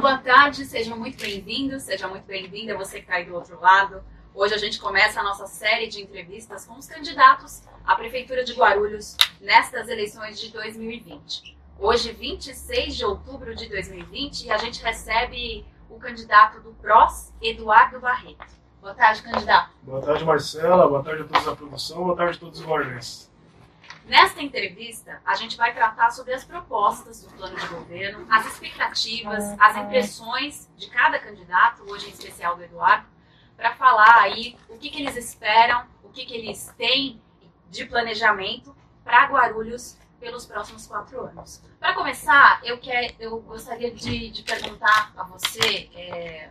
Boa tarde, sejam muito bem-vindos, seja muito bem-vinda você que está aí do outro lado. Hoje a gente começa a nossa série de entrevistas com os candidatos à Prefeitura de Guarulhos nestas eleições de 2020. Hoje, 26 de outubro de 2020, e a gente recebe o candidato do PROS, Eduardo Barreto. Boa tarde, candidato. Boa tarde, Marcela. Boa tarde a todos da produção. Boa tarde a todos os guarulhenses. Nesta entrevista, a gente vai tratar sobre as propostas do plano de governo, as expectativas, as impressões de cada candidato, hoje em especial do Eduardo, para falar aí o que, que eles esperam, o que, que eles têm de planejamento para Guarulhos pelos próximos quatro anos. Para começar, eu, quer, eu gostaria de, de perguntar a você é,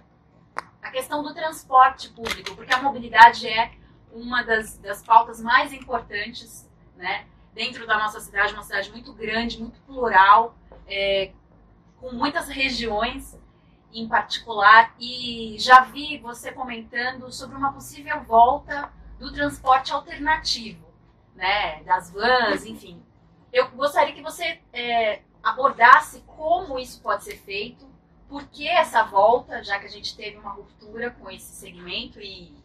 a questão do transporte público, porque a mobilidade é uma das, das pautas mais importantes né, dentro da nossa cidade, uma cidade muito grande, muito plural, é, com muitas regiões em particular. E já vi você comentando sobre uma possível volta do transporte alternativo, né, das vans, enfim. Eu gostaria que você é, abordasse como isso pode ser feito, por que essa volta, já que a gente teve uma ruptura com esse segmento e,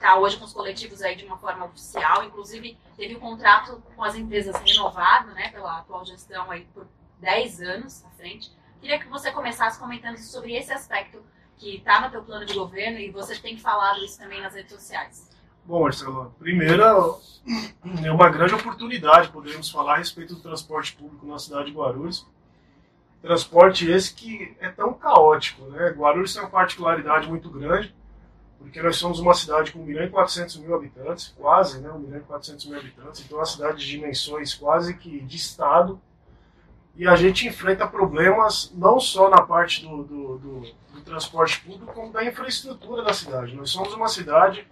está hoje com os coletivos aí de uma forma oficial, inclusive teve o um contrato com as empresas renovado, né, pela atual gestão aí por 10 anos à frente. Queria que você começasse comentando sobre esse aspecto que está no teu plano de governo e você tem falado isso também nas redes sociais. Bom, Marcelo, primeiro é uma grande oportunidade podermos falar a respeito do transporte público na cidade de Guarulhos. Transporte esse que é tão caótico, né? Guarulhos tem uma particularidade muito grande porque nós somos uma cidade com 1 milhão e 400 mil habitantes, quase, né, 1 milhão e 400 mil habitantes, então é uma cidade de dimensões quase que de estado, e a gente enfrenta problemas não só na parte do, do, do, do transporte público, como da infraestrutura da cidade. Nós somos uma cidade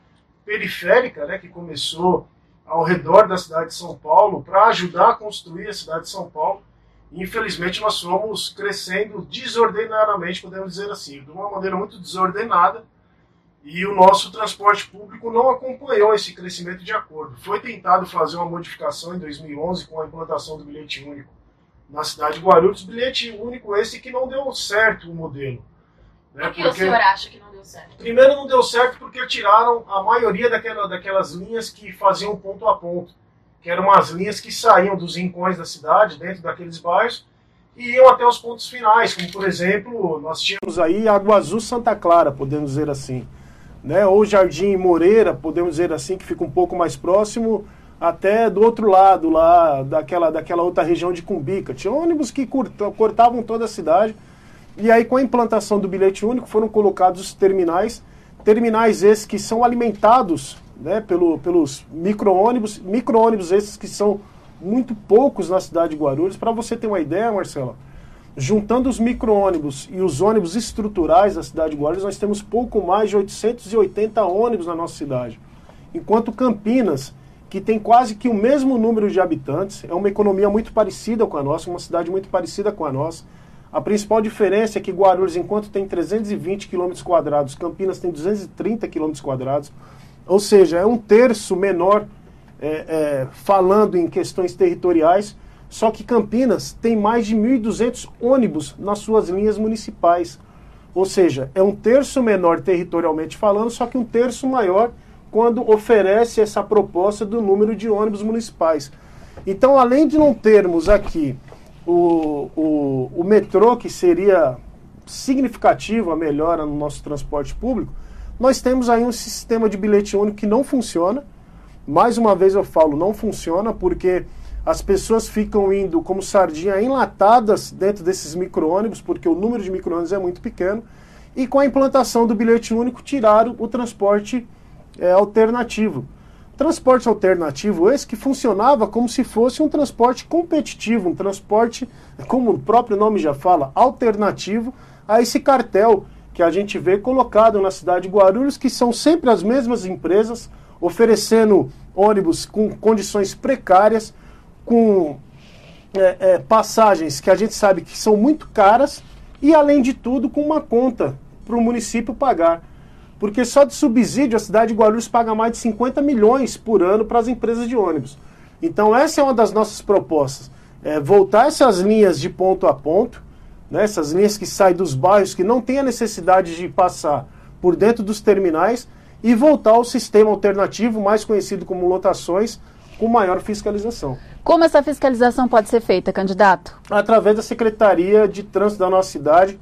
periférica, né, que começou ao redor da cidade de São Paulo para ajudar a construir a cidade de São Paulo. Infelizmente, nós fomos crescendo desordenadamente, podemos dizer assim, de uma maneira muito desordenada, e o nosso transporte público não acompanhou esse crescimento de acordo. Foi tentado fazer uma modificação em 2011 com a implantação do bilhete único na cidade de Guarulhos, bilhete único esse que não deu certo o modelo. Né? Por que porque, o senhor acha que não deu certo? Primeiro não deu certo porque tiraram a maioria daquela, daquelas linhas que faziam ponto a ponto, que eram as linhas que saíam dos rincões da cidade, dentro daqueles bairros, e iam até os pontos finais, como por exemplo, nós tínhamos aí Água Azul Santa Clara, podemos dizer assim né? ou Jardim Moreira, podemos dizer assim, que fica um pouco mais próximo, até do outro lado, lá daquela, daquela outra região de Cumbica. Tinha ônibus que cortavam toda a cidade. E aí, com a implantação do bilhete único, foram colocados os terminais, terminais esses que são alimentados né, pelo, pelos micro-ônibus, micro-ônibus esses que são muito poucos na cidade de Guarulhos. Para você ter uma ideia, Marcelo, Juntando os micro-ônibus e os ônibus estruturais da cidade de Guarulhos, nós temos pouco mais de 880 ônibus na nossa cidade. Enquanto Campinas, que tem quase que o mesmo número de habitantes, é uma economia muito parecida com a nossa, uma cidade muito parecida com a nossa. A principal diferença é que Guarulhos, enquanto tem 320 km quadrados, Campinas tem 230 km quadrados, ou seja, é um terço menor é, é, falando em questões territoriais, só que Campinas tem mais de 1.200 ônibus nas suas linhas municipais. Ou seja, é um terço menor territorialmente falando, só que um terço maior quando oferece essa proposta do número de ônibus municipais. Então, além de não termos aqui o, o, o metrô, que seria significativo a melhora no nosso transporte público, nós temos aí um sistema de bilhete único que não funciona. Mais uma vez eu falo, não funciona porque as pessoas ficam indo como sardinha enlatadas dentro desses micro-ônibus, porque o número de micro-ônibus é muito pequeno. E com a implantação do bilhete único, tiraram o transporte é, alternativo. Transporte alternativo esse que funcionava como se fosse um transporte competitivo, um transporte, como o próprio nome já fala, alternativo a esse cartel que a gente vê colocado na cidade de Guarulhos, que são sempre as mesmas empresas oferecendo ônibus com condições precárias, com é, é, passagens que a gente sabe que são muito caras e, além de tudo, com uma conta para o município pagar. Porque só de subsídio a cidade de Guarulhos paga mais de 50 milhões por ano para as empresas de ônibus. Então, essa é uma das nossas propostas: é voltar essas linhas de ponto a ponto, né, essas linhas que saem dos bairros, que não tem a necessidade de passar por dentro dos terminais e voltar ao sistema alternativo, mais conhecido como lotações, com maior fiscalização. Como essa fiscalização pode ser feita, candidato? Através da Secretaria de Trânsito da nossa cidade,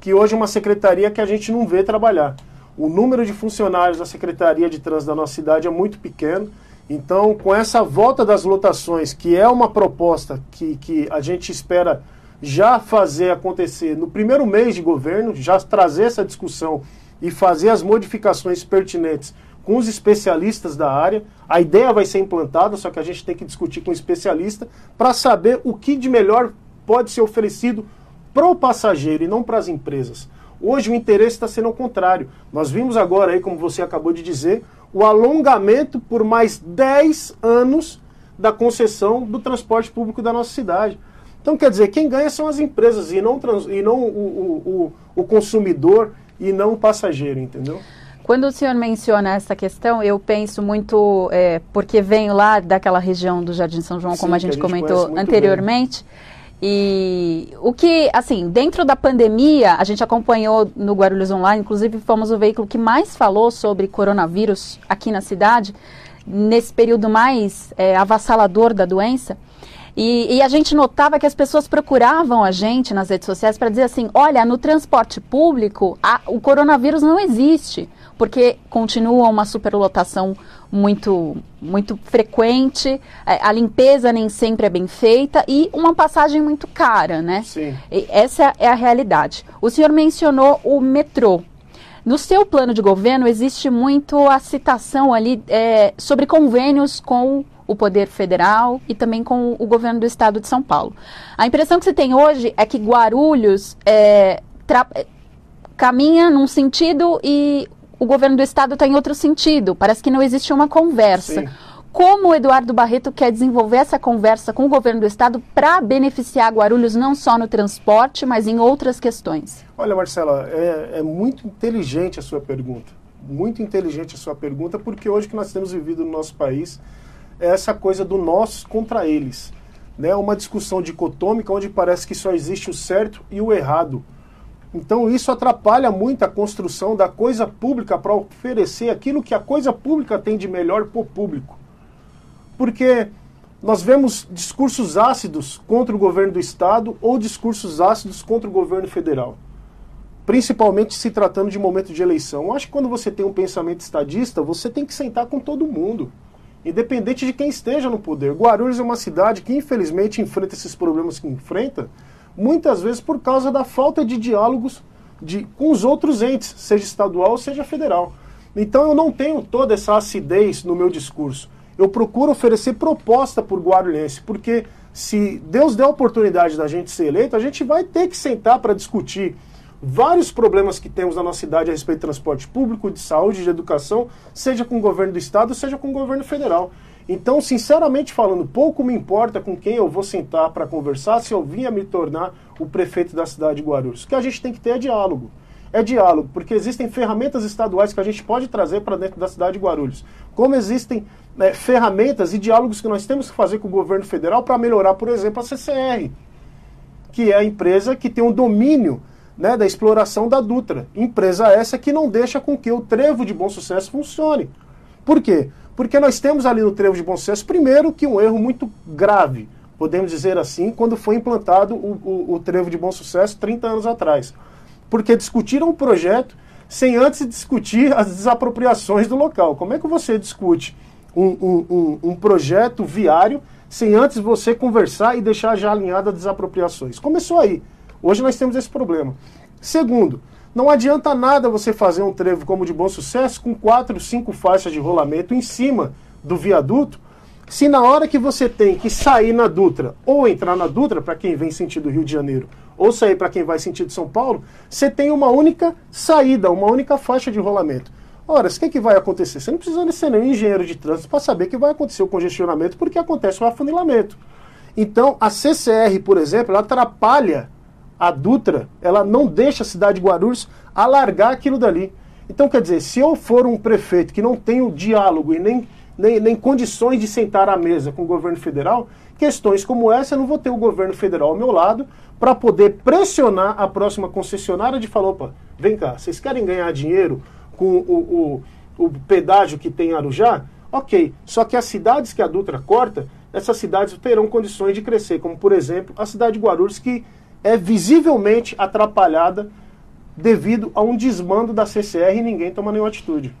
que hoje é uma secretaria que a gente não vê trabalhar. O número de funcionários da Secretaria de Trânsito da nossa cidade é muito pequeno. Então, com essa volta das lotações, que é uma proposta que, que a gente espera já fazer acontecer no primeiro mês de governo, já trazer essa discussão e fazer as modificações pertinentes com os especialistas da área. A ideia vai ser implantada, só que a gente tem que discutir com o especialista para saber o que de melhor pode ser oferecido para o passageiro e não para as empresas. Hoje o interesse está sendo o contrário. Nós vimos agora aí, como você acabou de dizer, o alongamento por mais 10 anos da concessão do transporte público da nossa cidade. Então, quer dizer, quem ganha são as empresas e não, trans, e não o, o, o, o consumidor e não o passageiro, entendeu? Quando o senhor menciona essa questão, eu penso muito, é, porque venho lá daquela região do Jardim São João, Sim, como a gente, a gente comentou anteriormente. Bem. E o que, assim, dentro da pandemia, a gente acompanhou no Guarulhos Online, inclusive fomos o veículo que mais falou sobre coronavírus aqui na cidade, nesse período mais é, avassalador da doença. E, e, a gente notava que as pessoas procuravam a gente nas redes sociais para dizer assim: olha, no transporte público a, o coronavírus não existe, porque continua uma superlotação muito, muito frequente, é, a limpeza nem sempre é bem feita e uma passagem muito cara, né? Sim. E essa é a realidade. O senhor mencionou o metrô. No seu plano de governo existe muito a citação ali é, sobre convênios com o Poder Federal e também com o governo do Estado de São Paulo. A impressão que se tem hoje é que Guarulhos é, caminha num sentido e o governo do Estado está em outro sentido. Parece que não existe uma conversa. Sim. Como o Eduardo Barreto quer desenvolver essa conversa com o governo do Estado para beneficiar Guarulhos não só no transporte, mas em outras questões? Olha, Marcela, é, é muito inteligente a sua pergunta. Muito inteligente a sua pergunta, porque hoje que nós temos vivido no nosso país é essa coisa do nós contra eles. Né? Uma discussão dicotômica onde parece que só existe o certo e o errado. Então isso atrapalha muito a construção da coisa pública para oferecer aquilo que a coisa pública tem de melhor para o público. Porque nós vemos discursos ácidos contra o governo do Estado ou discursos ácidos contra o governo federal. Principalmente se tratando de momento de eleição. Eu acho que quando você tem um pensamento estadista, você tem que sentar com todo mundo independente de quem esteja no poder. Guarulhos é uma cidade que, infelizmente, enfrenta esses problemas que enfrenta, muitas vezes por causa da falta de diálogos de, com os outros entes, seja estadual seja federal. Então eu não tenho toda essa acidez no meu discurso. Eu procuro oferecer proposta por guarulhense, porque se Deus der a oportunidade da gente ser eleito, a gente vai ter que sentar para discutir vários problemas que temos na nossa cidade a respeito de transporte público, de saúde, de educação, seja com o governo do estado, seja com o governo federal. Então, sinceramente falando, pouco me importa com quem eu vou sentar para conversar se eu vinha me tornar o prefeito da cidade de Guarulhos. O que a gente tem que ter é diálogo. É diálogo, porque existem ferramentas estaduais que a gente pode trazer para dentro da cidade de Guarulhos. Como existem né, ferramentas e diálogos que nós temos que fazer com o governo federal para melhorar, por exemplo, a CCR, que é a empresa que tem um domínio né, da exploração da Dutra. Empresa essa que não deixa com que o trevo de bom sucesso funcione. Por quê? Porque nós temos ali no trevo de bom sucesso, primeiro, que um erro muito grave, podemos dizer assim, quando foi implantado o, o, o trevo de bom sucesso 30 anos atrás. Porque discutiram o projeto sem antes discutir as desapropriações do local. Como é que você discute um, um, um, um projeto viário sem antes você conversar e deixar já alinhada as desapropriações? Começou aí. Hoje nós temos esse problema. Segundo, não adianta nada você fazer um trevo como de bom sucesso com quatro, cinco faixas de rolamento em cima do viaduto, se na hora que você tem que sair na Dutra ou entrar na Dutra para quem vem sentido Rio de Janeiro, ou sair para quem vai sentido São Paulo, você tem uma única saída, uma única faixa de rolamento. Ora, o que, é que vai acontecer? Você não precisa ser nenhum engenheiro de trânsito para saber que vai acontecer o congestionamento porque acontece o afunilamento. Então, a CCR, por exemplo, ela atrapalha a Dutra, ela não deixa a cidade de Guarulhos alargar aquilo dali. Então, quer dizer, se eu for um prefeito que não tem o diálogo e nem, nem, nem condições de sentar à mesa com o governo federal, questões como essa eu não vou ter o governo federal ao meu lado para poder pressionar a próxima concessionária de falar, opa, vem cá, vocês querem ganhar dinheiro com o, o, o pedágio que tem em Arujá? Ok, só que as cidades que a Dutra corta, essas cidades terão condições de crescer, como por exemplo a cidade de Guarulhos, que é visivelmente atrapalhada devido a um desmando da CCR e ninguém toma nenhuma atitude.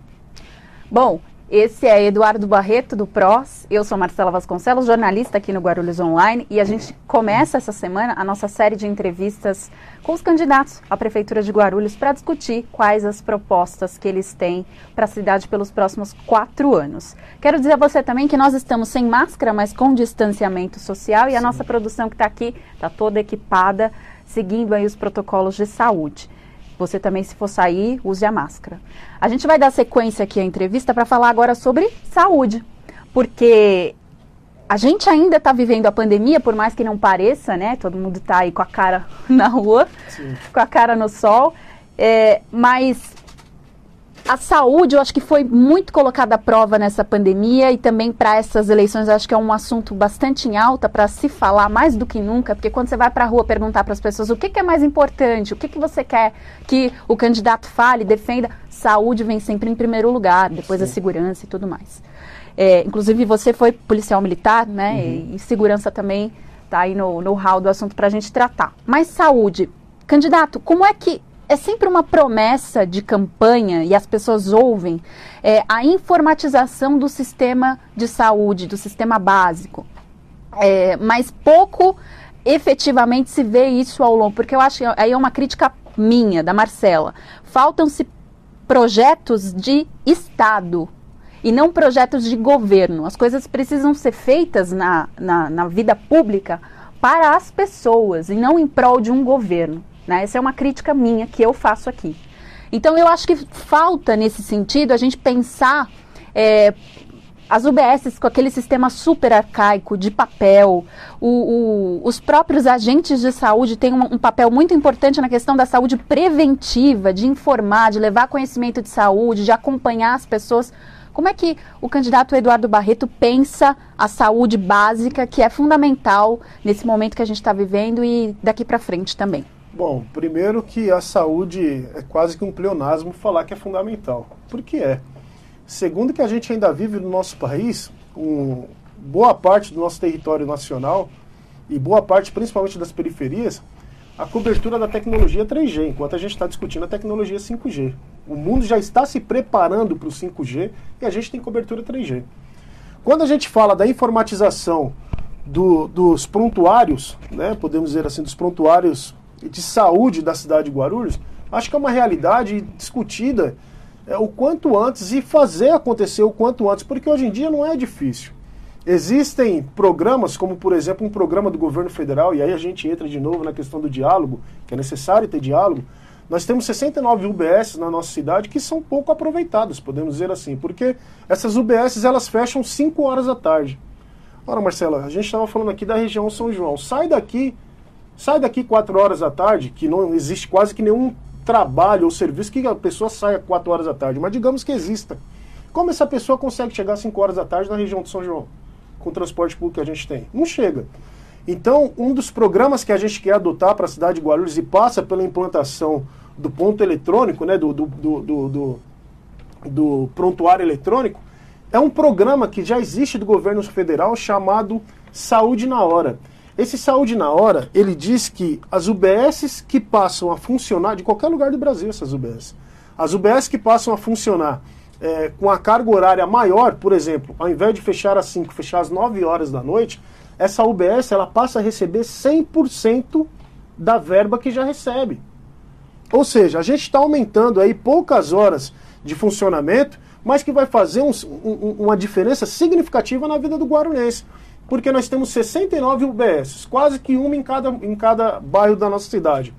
Bom, esse é Eduardo Barreto, do PROS. Eu sou Marcela Vasconcelos, jornalista aqui no Guarulhos Online. E a gente começa essa semana a nossa série de entrevistas com os candidatos à Prefeitura de Guarulhos para discutir quais as propostas que eles têm para a cidade pelos próximos quatro anos. Quero dizer a você também que nós estamos sem máscara, mas com distanciamento social. E a Sim. nossa produção que está aqui está toda equipada, seguindo aí os protocolos de saúde. Você também, se for sair, use a máscara. A gente vai dar sequência aqui à entrevista para falar agora sobre saúde, porque a gente ainda está vivendo a pandemia, por mais que não pareça, né? Todo mundo está aí com a cara na rua, Sim. com a cara no sol. É, mas a saúde, eu acho que foi muito colocada à prova nessa pandemia e também para essas eleições, eu acho que é um assunto bastante em alta para se falar mais do que nunca, porque quando você vai para a rua perguntar para as pessoas o que, que, é mais importante, o que, que você quer que o candidato fale, defenda, saúde vem sempre em primeiro lugar, depois Sim. a segurança e tudo mais. É, inclusive, você foi policial militar, né? Uhum. E, e, segurança também está aí no, no hall do assunto para a gente tratar. Mas saúde, candidato, como é que é sempre uma promessa de campanha e as pessoas ouvem é, a informatização do sistema de saúde, do sistema básico. É, mas pouco efetivamente se vê isso ao longo, porque eu acho que aí é uma crítica minha, da Marcela. Faltam-se projetos de Estado e não projetos de governo. As coisas precisam ser feitas na, na, na vida pública para as pessoas e não em prol de um governo. Né? Essa é uma crítica minha que eu faço aqui. Então eu acho que falta nesse sentido a gente pensar é, as UBSs com aquele sistema super arcaico de papel, o, o, os próprios agentes de saúde têm um, um, papel muito importante na questão da saúde preventiva, de informar, de levar conhecimento de saúde, de acompanhar as pessoas. Como é que o candidato Eduardo Barreto pensa a saúde básica, que é fundamental nesse momento que a gente está vivendo e daqui para frente também? Bom, primeiro que a saúde é quase que um pleonasmo falar que é fundamental. Porque é. Segundo que a gente ainda vive no nosso país, um, boa parte do nosso território nacional e boa parte principalmente das periferias, a cobertura da tecnologia 3G, enquanto a gente está discutindo a tecnologia 5G. O mundo já está se preparando para o 5G e a gente tem cobertura 3G. Quando a gente fala da informatização do, dos prontuários, né, podemos dizer assim, dos prontuários de saúde da cidade de Guarulhos, acho que é uma realidade discutida é, o quanto antes e fazer acontecer o quanto antes, porque hoje em dia não é difícil. Existem programas, como por exemplo um programa do governo federal, e aí a gente entra de novo na questão do diálogo, que é necessário ter diálogo. Nós temos 69 UBS na nossa cidade que são pouco aproveitadas, podemos dizer assim, porque essas UBS elas fecham 5 horas da tarde. Ora, Marcela, a gente estava falando aqui da região São João. Sai daqui Sai daqui 4 horas da tarde, que não existe quase que nenhum trabalho ou serviço que a pessoa saia 4 horas da tarde, mas digamos que exista. Como essa pessoa consegue chegar 5 horas da tarde na região de São João, com o transporte público que a gente tem? Não chega. Então, um dos programas que a gente quer adotar para a cidade de Guarulhos e passa pela implantação do ponto eletrônico, né, do, do, do, do, do prontuário eletrônico, é um programa que já existe do governo federal chamado Saúde na Hora. Esse Saúde na Hora, ele diz que as UBSs que passam a funcionar, de qualquer lugar do Brasil essas UBS, as UBS que passam a funcionar é, com a carga horária maior, por exemplo, ao invés de fechar às 5, fechar às 9 horas da noite, essa UBS ela passa a receber 100% da verba que já recebe. Ou seja, a gente está aumentando aí poucas horas de funcionamento, mas que vai fazer um, um, uma diferença significativa na vida do guarulhense porque nós temos 69 UBS, quase que uma em cada, em cada bairro da nossa cidade.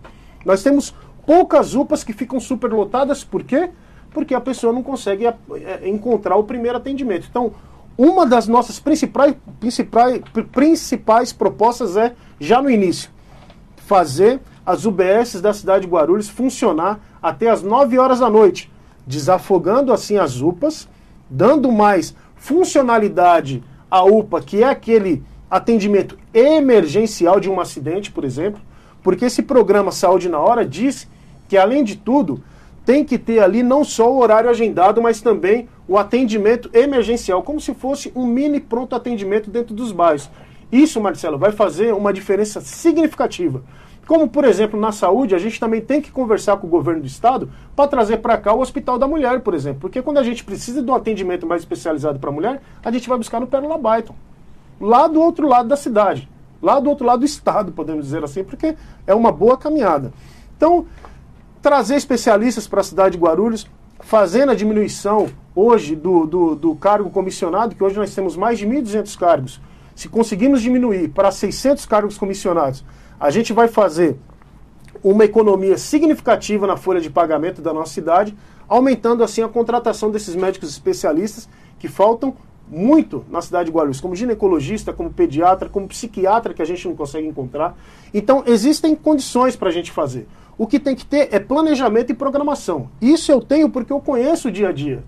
Nós temos poucas UPAs que ficam superlotadas, por quê? Porque a pessoa não consegue é, é, encontrar o primeiro atendimento. Então, uma das nossas principais, principais, principais propostas é, já no início, fazer as UBS da cidade de Guarulhos funcionar até as 9 horas da noite, desafogando assim as UPAs, dando mais funcionalidade à UPA, que é aquele atendimento emergencial de um acidente, por exemplo, porque esse programa Saúde na Hora diz que, além de tudo, tem que ter ali não só o horário agendado, mas também o atendimento emergencial, como se fosse um mini pronto atendimento dentro dos bairros. Isso, Marcelo, vai fazer uma diferença significativa. Como, por exemplo, na saúde, a gente também tem que conversar com o governo do estado para trazer para cá o Hospital da Mulher, por exemplo. Porque quando a gente precisa de um atendimento mais especializado para a mulher, a gente vai buscar no Pérola Byton, lá do outro lado da cidade, lá do outro lado do estado, podemos dizer assim, porque é uma boa caminhada. Então, trazer especialistas para a cidade de Guarulhos, fazendo a diminuição hoje do, do, do cargo comissionado, que hoje nós temos mais de 1.200 cargos. Se conseguirmos diminuir para 600 cargos comissionados, a gente vai fazer uma economia significativa na folha de pagamento da nossa cidade, aumentando assim a contratação desses médicos especialistas que faltam muito na cidade de Guarulhos, como ginecologista, como pediatra, como psiquiatra que a gente não consegue encontrar. Então existem condições para a gente fazer. O que tem que ter é planejamento e programação. Isso eu tenho porque eu conheço o dia a dia.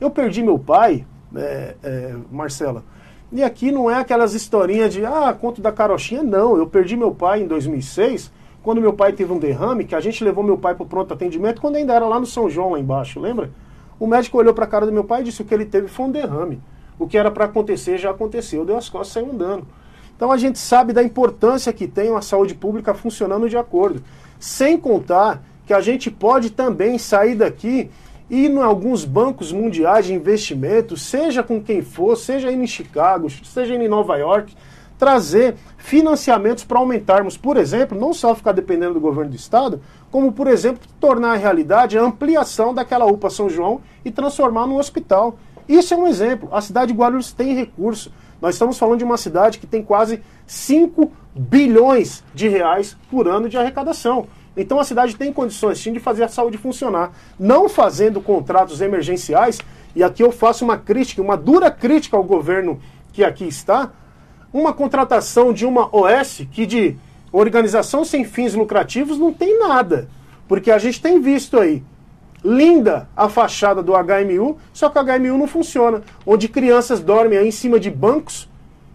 Eu perdi meu pai, é, é, Marcela, e aqui não é aquelas historinhas de, ah, conto da carochinha, não. Eu perdi meu pai em 2006, quando meu pai teve um derrame, que a gente levou meu pai para o pronto atendimento, quando ainda era lá no São João, lá embaixo, lembra? O médico olhou para a cara do meu pai e disse que o que ele teve foi um derrame. O que era para acontecer já aconteceu. Deu as costas e saiu andando. Então a gente sabe da importância que tem uma saúde pública funcionando de acordo. Sem contar que a gente pode também sair daqui e em alguns bancos mundiais de investimento, seja com quem for, seja em Chicago, seja em Nova York, trazer financiamentos para aumentarmos, por exemplo, não só ficar dependendo do governo do estado, como, por exemplo, tornar a realidade a ampliação daquela UPA São João e transformar num hospital. Isso é um exemplo. A cidade de Guarulhos tem recurso. Nós estamos falando de uma cidade que tem quase 5 bilhões de reais por ano de arrecadação. Então a cidade tem condições sim de fazer a saúde funcionar, não fazendo contratos emergenciais, e aqui eu faço uma crítica, uma dura crítica ao governo que aqui está, uma contratação de uma OS que de organização sem fins lucrativos não tem nada. Porque a gente tem visto aí, linda a fachada do HMU, só que o HMU não funciona, onde crianças dormem aí em cima de bancos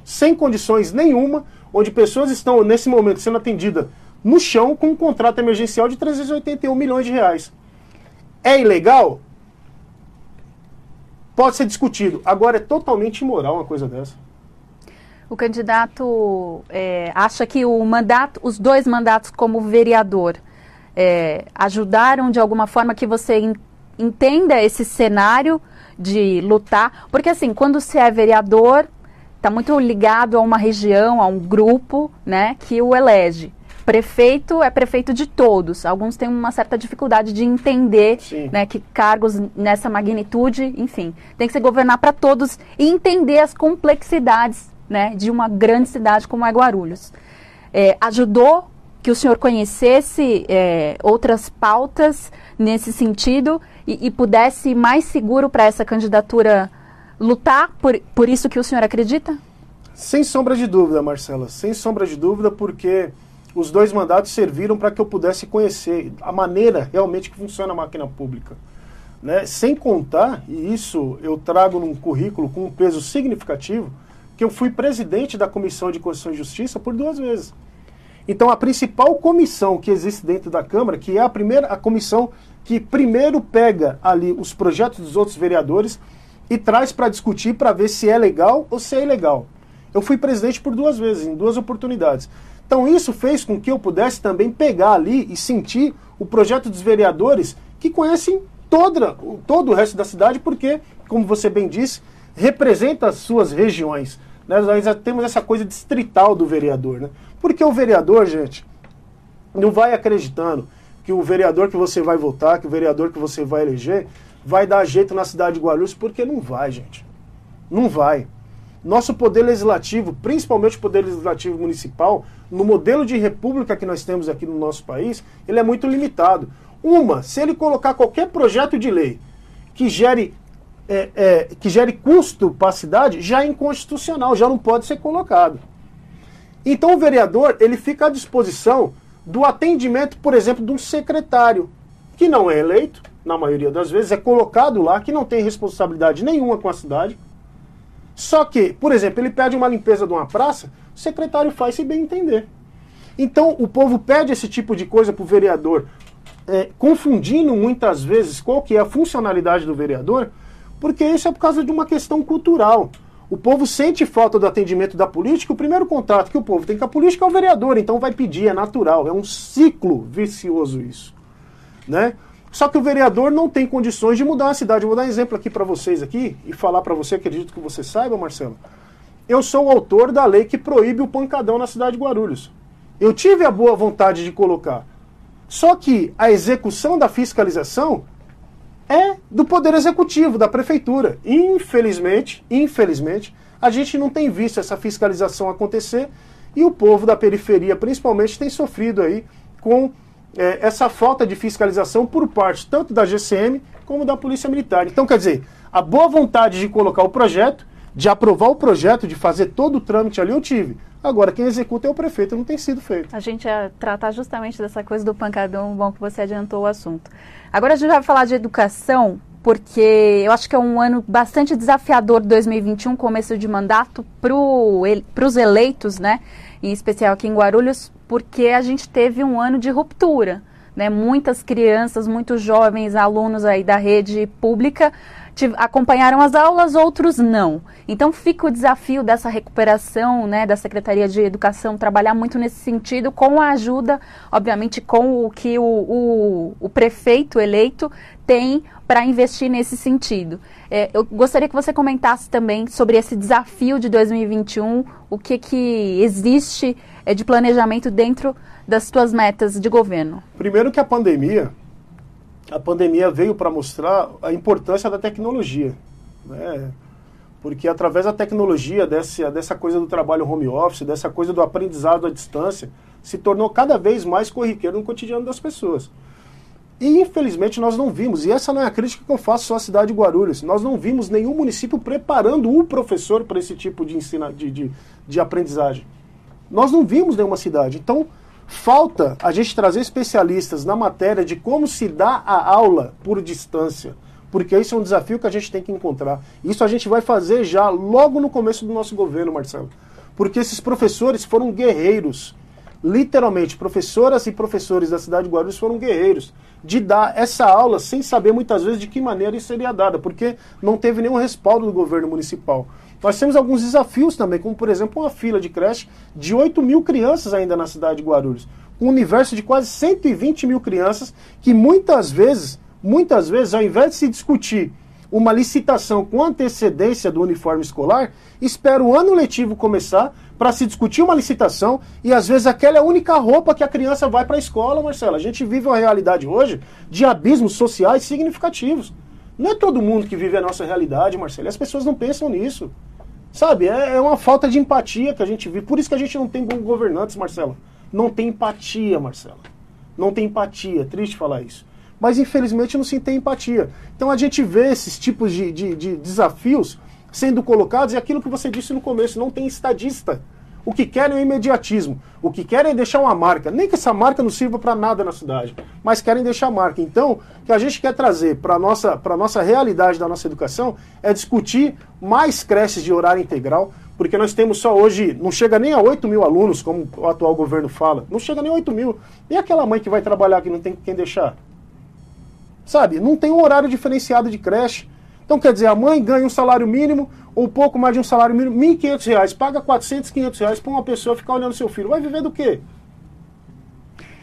sem condições nenhuma, onde pessoas estão nesse momento sendo atendidas no chão com um contrato emergencial de 381 milhões de reais. É ilegal? Pode ser discutido. Agora é totalmente imoral uma coisa dessa. O candidato é, acha que o mandato, os dois mandatos como vereador é, ajudaram de alguma forma que você entenda esse cenário de lutar, porque assim, quando se é vereador, está muito ligado a uma região, a um grupo, né, que o elege prefeito é prefeito de todos. Alguns têm uma certa dificuldade de entender né, que cargos nessa magnitude, enfim, tem que se governar para todos e entender as complexidades né, de uma grande cidade como é Guarulhos. É, ajudou que o senhor conhecesse é, outras pautas nesse sentido e, e pudesse ir mais seguro para essa candidatura lutar por, por isso que o senhor acredita? Sem sombra de dúvida, Marcela. Sem sombra de dúvida, porque os dois mandatos serviram para que eu pudesse conhecer a maneira realmente que funciona a máquina pública. Né? Sem contar, e isso eu trago num currículo com um peso significativo, que eu fui presidente da Comissão de Constituição e Justiça por duas vezes. Então a principal comissão que existe dentro da Câmara, que é a primeira a comissão que primeiro pega ali os projetos dos outros vereadores e traz para discutir para ver se é legal ou se é ilegal. Eu fui presidente por duas vezes, em duas oportunidades. Então isso fez com que eu pudesse também pegar ali e sentir o projeto dos vereadores que conhecem toda, todo o resto da cidade, porque, como você bem disse, representa as suas regiões. Né? Nós já temos essa coisa distrital do vereador. Né? Porque o vereador, gente, não vai acreditando que o vereador que você vai votar, que o vereador que você vai eleger, vai dar jeito na cidade de Guarulhos, porque não vai, gente. Não vai. Nosso poder legislativo, principalmente o poder legislativo municipal, no modelo de república que nós temos aqui no nosso país, ele é muito limitado. Uma, se ele colocar qualquer projeto de lei que gere, é, é, que gere custo para a cidade, já é inconstitucional, já não pode ser colocado. Então o vereador ele fica à disposição do atendimento, por exemplo, de um secretário, que não é eleito, na maioria das vezes, é colocado lá, que não tem responsabilidade nenhuma com a cidade, Só que, por exemplo, ele pede uma limpeza de uma praça, o secretário faz sem bem entender. Então, o povo pede esse tipo de coisa para o vereador, é, confundindo muitas vezes qual que é a funcionalidade do vereador, porque isso é por causa de uma questão cultural. O povo sente falta do atendimento da política, o primeiro contato que o povo tem com a política é o vereador, então vai pedir, é natural, é um ciclo vicioso isso. Né? Só que o vereador não tem condições de mudar a cidade. Vou dar um exemplo aqui para vocês aqui e falar para você, acredito que você saiba, Marcelo. Eu sou o autor da lei que proíbe o pancadão na cidade de Guarulhos. Eu tive a boa vontade de colocar. Só que a execução da fiscalização é do poder executivo, da prefeitura. Infelizmente, infelizmente, a gente não tem visto essa fiscalização acontecer e o povo da periferia, principalmente, tem sofrido aí com é, essa falta de fiscalização por parte tanto da GCM como da Polícia Militar. Então, quer dizer, a boa vontade de colocar o projeto, de aprovar o projeto, de fazer todo o trâmite ali, eu tive. Agora, quem executa é o prefeito, não tem sido feito. A gente ia tratar justamente dessa coisa do pancadão, bom que você adiantou o assunto. Agora a gente vai falar de educação, porque eu acho que é um ano bastante desafiador 2021, começo de mandato, para os eleitos, né? Em especial aqui em Guarulhos, porque a gente teve um ano de ruptura. Né? Muitas crianças, muitos jovens alunos aí da rede pública acompanharam as aulas, outros não. Então fica o desafio dessa recuperação, né, da Secretaria de Educação trabalhar muito nesse sentido, com a ajuda, obviamente, com o que o, o, o prefeito eleito tem para investir nesse sentido. É, eu gostaria que você comentasse também sobre esse desafio de 2021, o que, que existe é, de planejamento dentro das suas metas de governo. Primeiro que a pandemia, a pandemia veio para mostrar a importância da tecnologia. Né? Porque através da tecnologia, dessa, dessa coisa do trabalho home office, dessa coisa do aprendizado à distância, se tornou cada vez mais corriqueiro no cotidiano das pessoas. E infelizmente nós não vimos, e essa não é a crítica que eu faço só à cidade de Guarulhos, nós não vimos nenhum município preparando o professor para esse tipo de, ensina, de, de, de aprendizagem. Nós não vimos nenhuma cidade. Então, Falta a gente trazer especialistas na matéria de como se dá a aula por distância, porque isso é um desafio que a gente tem que encontrar. Isso a gente vai fazer já logo no começo do nosso governo, Marcelo. Porque esses professores foram guerreiros. Literalmente, professoras e professores da cidade de Guarulhos foram guerreiros de dar essa aula sem saber muitas vezes de que maneira isso seria dada, porque não teve nenhum respaldo do governo municipal. Nós temos alguns desafios também, como por exemplo uma fila de creche de 8 mil crianças ainda na cidade de Guarulhos. Um universo de quase 120 mil crianças que muitas vezes, muitas vezes, ao invés de se discutir uma licitação com antecedência do uniforme escolar, espera o ano letivo começar para se discutir uma licitação e às vezes aquela é a única roupa que a criança vai para a escola, Marcela. A gente vive uma realidade hoje de abismos sociais significativos. Não é todo mundo que vive a nossa realidade, Marcelo. As pessoas não pensam nisso. Sabe, é, é, uma falta de empatia que a gente vive. Por isso que a gente não tem governantes, Marcelo. Não tem empatia, Marcelo. Não tem empatia. É triste falar isso. Mas infelizmente não se tem empatia. Então a gente vê esses tipos de, de, de desafios sendo colocados e aquilo que você disse no começo, não tem estadista. O que querem é imediatismo. O que querem é deixar uma marca. Nem que essa marca não sirva para nada na cidade, mas querem deixar marca. Então, o que a gente quer trazer para a nossa, nossa realidade da nossa educação é discutir mais creches de horário integral, porque nós temos só hoje, não chega nem a 8 mil alunos, como o atual governo fala. Não chega nem a 8 mil. E aquela mãe que vai trabalhar que não tem quem deixar? Sabe? Não tem um horário diferenciado de creche. Então, quer dizer, a mãe ganha um salário mínimo, ou pouco mais de um salário mínimo, R$ 1.500, paga 400, 500 reais para uma pessoa ficar olhando seu filho. Vai viver do quê?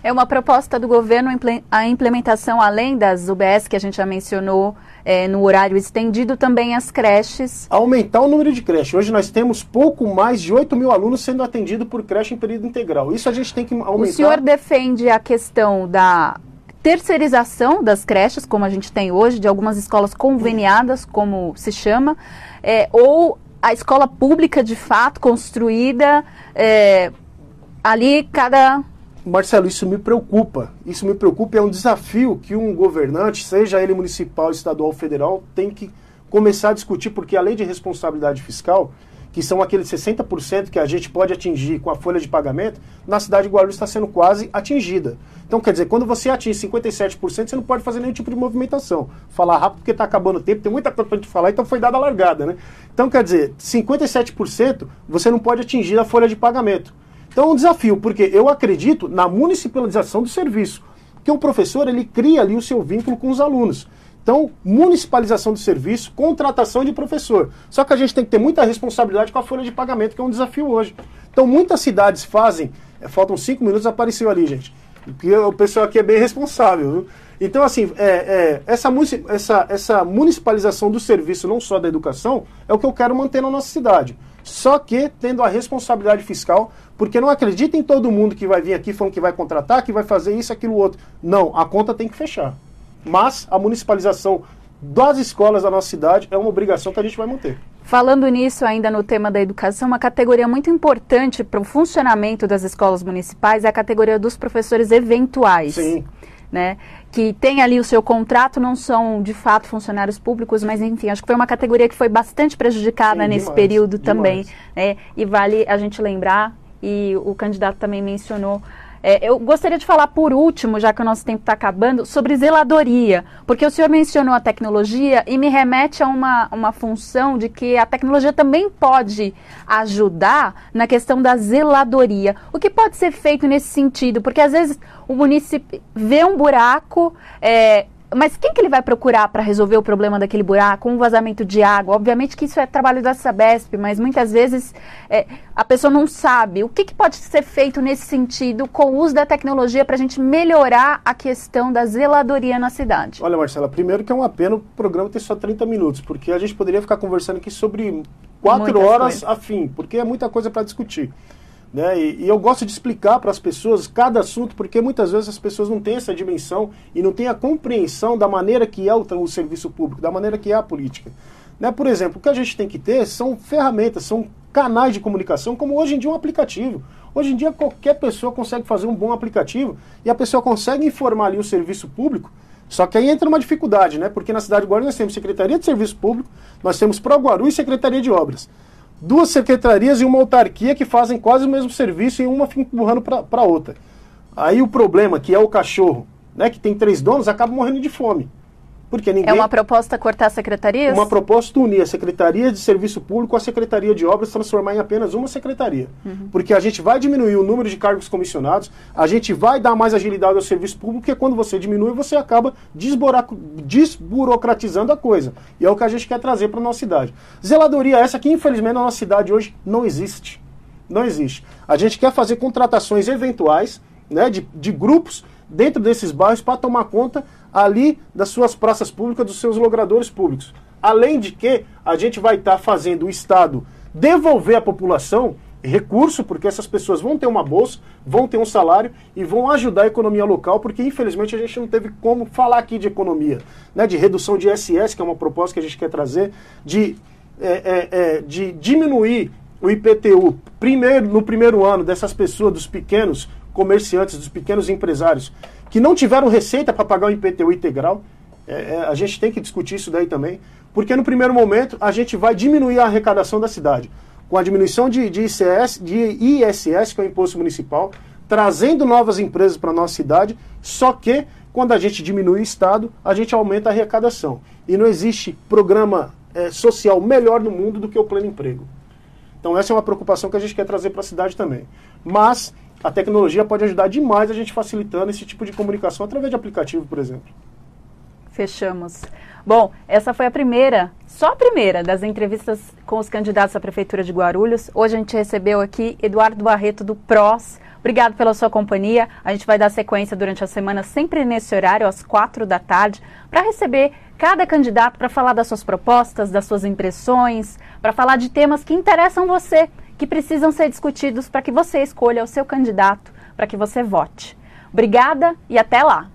É uma proposta do governo a implementação, além das UBS que a gente já mencionou, é, no horário estendido, também as creches. Aumentar o número de creches. Hoje nós temos pouco mais de 8 mil alunos sendo atendidos por creche em período integral. Isso a gente tem que aumentar. O senhor defende a questão da terceirização das creches, como a gente tem hoje, de algumas escolas conveniadas, como se chama, é, ou a escola pública de fato construída é, ali cada Marcelo, isso me preocupa. Isso me preocupa. É um desafio que um governante, seja ele municipal, estadual, federal, tem que começar a discutir, porque a lei de responsabilidade fiscal, que são aqueles 60% que a gente pode atingir com a folha de pagamento, na cidade de Guarulhos está sendo quase atingida. Então, quer dizer, quando você atinge 57%, você não pode fazer nenhum tipo de movimentação. Falar rápido porque está acabando o tempo, tem muita coisa para gente falar, então foi dada a largada, né? Então, quer dizer, 57% você não pode atingir a folha de pagamento. Então é um desafio, porque eu acredito na municipalização do serviço. Porque o professor, ele cria ali o seu vínculo com os alunos. Então, municipalização do serviço, contratação de professor. Só que a gente tem que ter muita responsabilidade com a folha de pagamento, que é um desafio hoje. Então, muitas cidades fazem. É, faltam cinco minutos, apareceu ali, gente. Porque o pessoal aqui é bem responsável. Viu? Então, assim, é, é, essa, essa, essa municipalização do serviço, não só da educação, é o que eu quero manter na nossa cidade. Só que tendo a responsabilidade fiscal, porque não acredita em todo mundo que vai vir aqui falando que vai contratar, que vai fazer isso, aquilo, outro. Não, a conta tem que fechar. Mas a municipalização das escolas da nossa cidade é uma obrigação que a gente vai manter. Falando nisso, ainda no tema da educação, uma categoria muito importante para o funcionamento das escolas municipais é a categoria dos professores eventuais. Sim. Né? Que tem ali o seu contrato, não são de fato funcionários públicos, mas enfim, acho que foi uma categoria que foi bastante prejudicada Sim, nesse demais, período demais. também. Né? E vale a gente lembrar, e o candidato também mencionou é, eu gostaria de falar por último, já que o nosso tempo está acabando, sobre zeladoria, porque o senhor mencionou a tecnologia e me remete a uma, uma função de que a tecnologia também pode ajudar na questão da zeladoria. O que pode ser feito nesse sentido? Porque às vezes o município vê um buraco, é, mas quem que ele vai procurar para resolver o problema daquele buraco, um vazamento de água? Obviamente que isso é trabalho da Sabesp, mas muitas vezes é, a pessoa não sabe. O que, que, pode ser feito nesse sentido com o uso da tecnologia para a gente melhorar a questão da zeladoria na cidade? Olha, Marcela, primeiro que é uma pena o programa ter só 30 minutos, porque a gente poderia ficar conversando aqui sobre quatro Muitas horas coisas. a fim, porque é muita coisa para discutir. Né? E, e, eu gosto de explicar para as pessoas cada assunto, porque muitas vezes as pessoas não têm essa dimensão e não têm a compreensão da maneira que é o, o serviço público, da maneira que é a política. Né? Por exemplo, o que a gente tem que ter são ferramentas, são canais de comunicação, como hoje em dia um aplicativo. Hoje em dia qualquer pessoa consegue fazer um bom aplicativo e a pessoa consegue informar ali o serviço público. Só que aí entra uma dificuldade, né? Porque na cidade de Guarulhos nós temos Secretaria de Serviço Público, nós temos Proguaru e Secretaria de Obras duas secretarias e uma autarquia que fazem quase o mesmo serviço e uma fica empurrando para outra. Aí o problema, que é o cachorro, né, que tem três donos, acaba morrendo de fome. Porque ninguém... É uma proposta cortar secretarias? Uma proposta unir a Secretaria de Serviço Público com a Secretaria de Obras, transformar em apenas uma secretaria. Uhum. Porque a gente vai diminuir o número de cargos comissionados, a gente vai dar mais agilidade ao serviço público, porque quando você diminui, você acaba desburocratizando a coisa. E é o que a gente quer trazer para a nossa cidade. Zeladoria essa que, infelizmente, na nossa cidade hoje não existe. Não existe. A gente quer fazer contratações eventuais, né, de, de grupos dentro desses bairros para tomar conta ali das suas praças públicas, dos seus logradores públicos. Além de que a gente vai estar tá fazendo o Estado devolver à população recurso, porque essas pessoas vão ter uma bolsa, vão ter um salário e vão ajudar a economia local, porque infelizmente a gente não teve como falar aqui de economia, né, de redução de ISS, que é uma proposta que a gente quer trazer, de, é, é, é, de diminuir o IPTU primeiro, no primeiro ano dessas pessoas, dos pequenos comerciantes, dos pequenos empresários, que não tiveram receita para pagar o IPTU integral. É, é, a gente tem que discutir isso daí também, porque no primeiro momento a gente vai diminuir a arrecadação da cidade com a diminuição de, de, ICS, de ISS, que é o imposto municipal, trazendo novas empresas para a nossa cidade, só que quando a gente diminui o Estado, a gente aumenta a arrecadação. E não existe programa é, social melhor no mundo do que o pleno emprego. Então essa é uma preocupação que a gente quer trazer para a cidade também. Mas a tecnologia pode ajudar demais a gente facilitando esse tipo de comunicação através de aplicativo, por exemplo. Fechamos. Bom, essa foi a primeira, só a primeira das entrevistas com os candidatos à Prefeitura de Guarulhos. Hoje a gente recebeu aqui Eduardo Barreto do PROS. Obrigado pela sua companhia. A gente vai dar sequência durante a semana, sempre nesse horário, às quatro da tarde, para receber cada candidato para falar das suas propostas, das suas impressões, para falar de temas que interessam você que precisam ser discutidos para que você escolha o seu candidato, para que você vote. Obrigada e até lá!